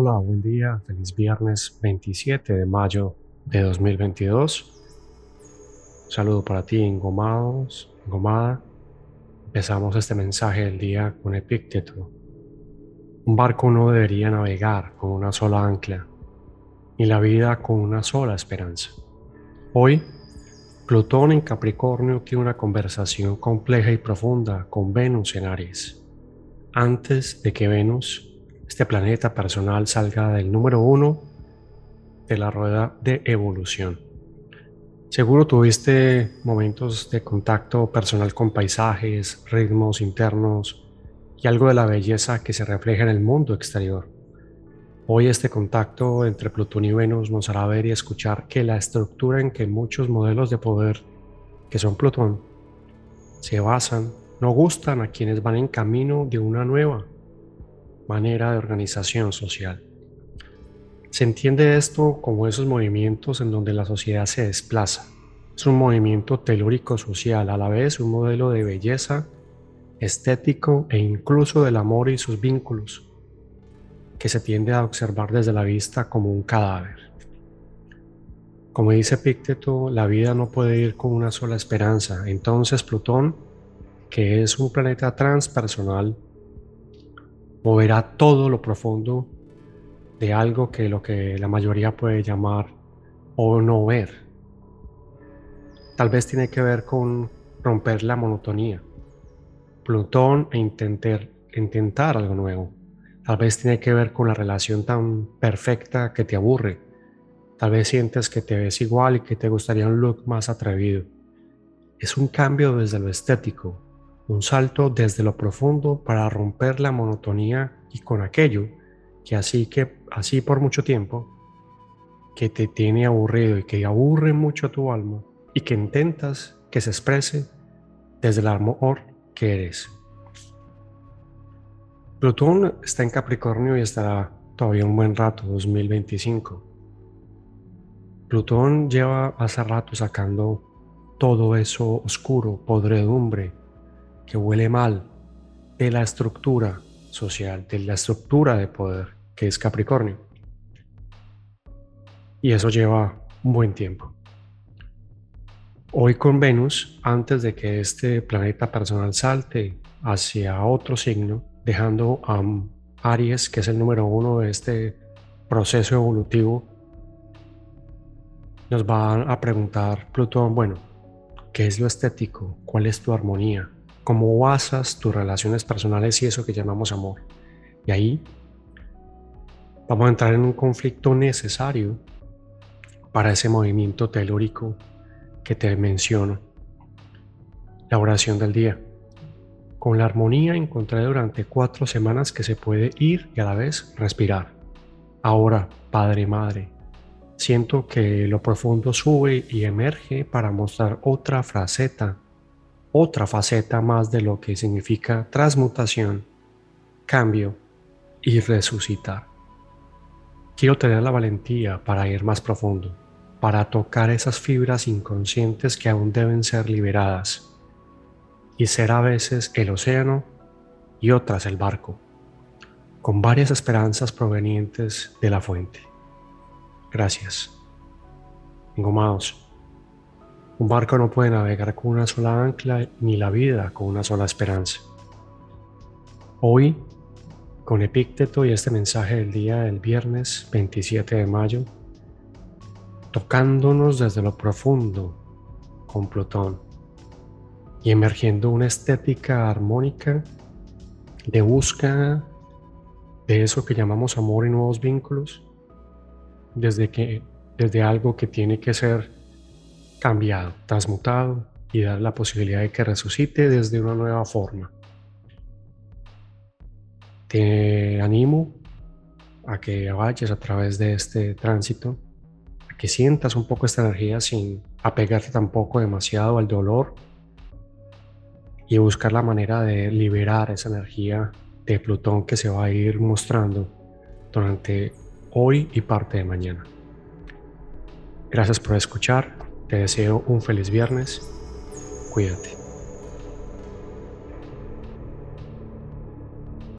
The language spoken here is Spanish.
Hola, buen día, feliz viernes 27 de mayo de 2022. saludo para ti, engomados, engomada. Empezamos este mensaje del día con Epícteto. Un barco no debería navegar con una sola ancla, ni la vida con una sola esperanza. Hoy, Plutón en Capricornio tiene una conversación compleja y profunda con Venus en Aries. Antes de que Venus este planeta personal salga del número uno de la rueda de evolución. Seguro tuviste momentos de contacto personal con paisajes, ritmos internos y algo de la belleza que se refleja en el mundo exterior. Hoy este contacto entre Plutón y Venus nos hará ver y escuchar que la estructura en que muchos modelos de poder, que son Plutón, se basan, no gustan a quienes van en camino de una nueva manera de organización social. Se entiende esto como esos movimientos en donde la sociedad se desplaza. Es un movimiento telúrico social, a la vez un modelo de belleza, estético e incluso del amor y sus vínculos, que se tiende a observar desde la vista como un cadáver. Como dice Pícteto, la vida no puede ir con una sola esperanza. Entonces Plutón, que es un planeta transpersonal, moverá todo lo profundo de algo que lo que la mayoría puede llamar o no ver. Tal vez tiene que ver con romper la monotonía. Plutón e intentar, intentar algo nuevo. Tal vez tiene que ver con la relación tan perfecta que te aburre. Tal vez sientes que te ves igual y que te gustaría un look más atrevido. Es un cambio desde lo estético, un salto desde lo profundo para romper la monotonía y con aquello que así que así por mucho tiempo que te tiene aburrido y que aburre mucho tu alma y que intentas que se exprese desde el amor que eres. Plutón está en Capricornio y estará todavía un buen rato, 2025. Plutón lleva hace rato sacando todo eso oscuro, podredumbre, que huele mal de la estructura social, de la estructura de poder que es Capricornio. Y eso lleva un buen tiempo. Hoy con Venus, antes de que este planeta personal salte hacia otro signo, dejando a Aries, que es el número uno de este proceso evolutivo, nos va a preguntar Plutón, bueno, ¿qué es lo estético? ¿Cuál es tu armonía? Cómo basas tus relaciones personales y eso que llamamos amor. Y ahí vamos a entrar en un conflicto necesario para ese movimiento telúrico que te menciono. La oración del día. Con la armonía encontré durante cuatro semanas que se puede ir y a la vez respirar. Ahora, Padre Madre, siento que lo profundo sube y emerge para mostrar otra fraseta otra faceta más de lo que significa transmutación, cambio y resucitar. Quiero tener la valentía para ir más profundo, para tocar esas fibras inconscientes que aún deben ser liberadas y ser a veces el océano y otras el barco, con varias esperanzas provenientes de la fuente. Gracias. Engomados. Un barco no puede navegar con una sola ancla ni la vida con una sola esperanza. Hoy, con Epícteto y este mensaje del día del viernes 27 de mayo, tocándonos desde lo profundo con Plutón y emergiendo una estética armónica de búsqueda de eso que llamamos amor y nuevos vínculos, desde, que, desde algo que tiene que ser cambiado, transmutado y dar la posibilidad de que resucite desde una nueva forma. Te animo a que vayas a través de este tránsito, a que sientas un poco esta energía sin apegarte tampoco demasiado al dolor y buscar la manera de liberar esa energía de Plutón que se va a ir mostrando durante hoy y parte de mañana. Gracias por escuchar te deseo un feliz viernes. Cuídate.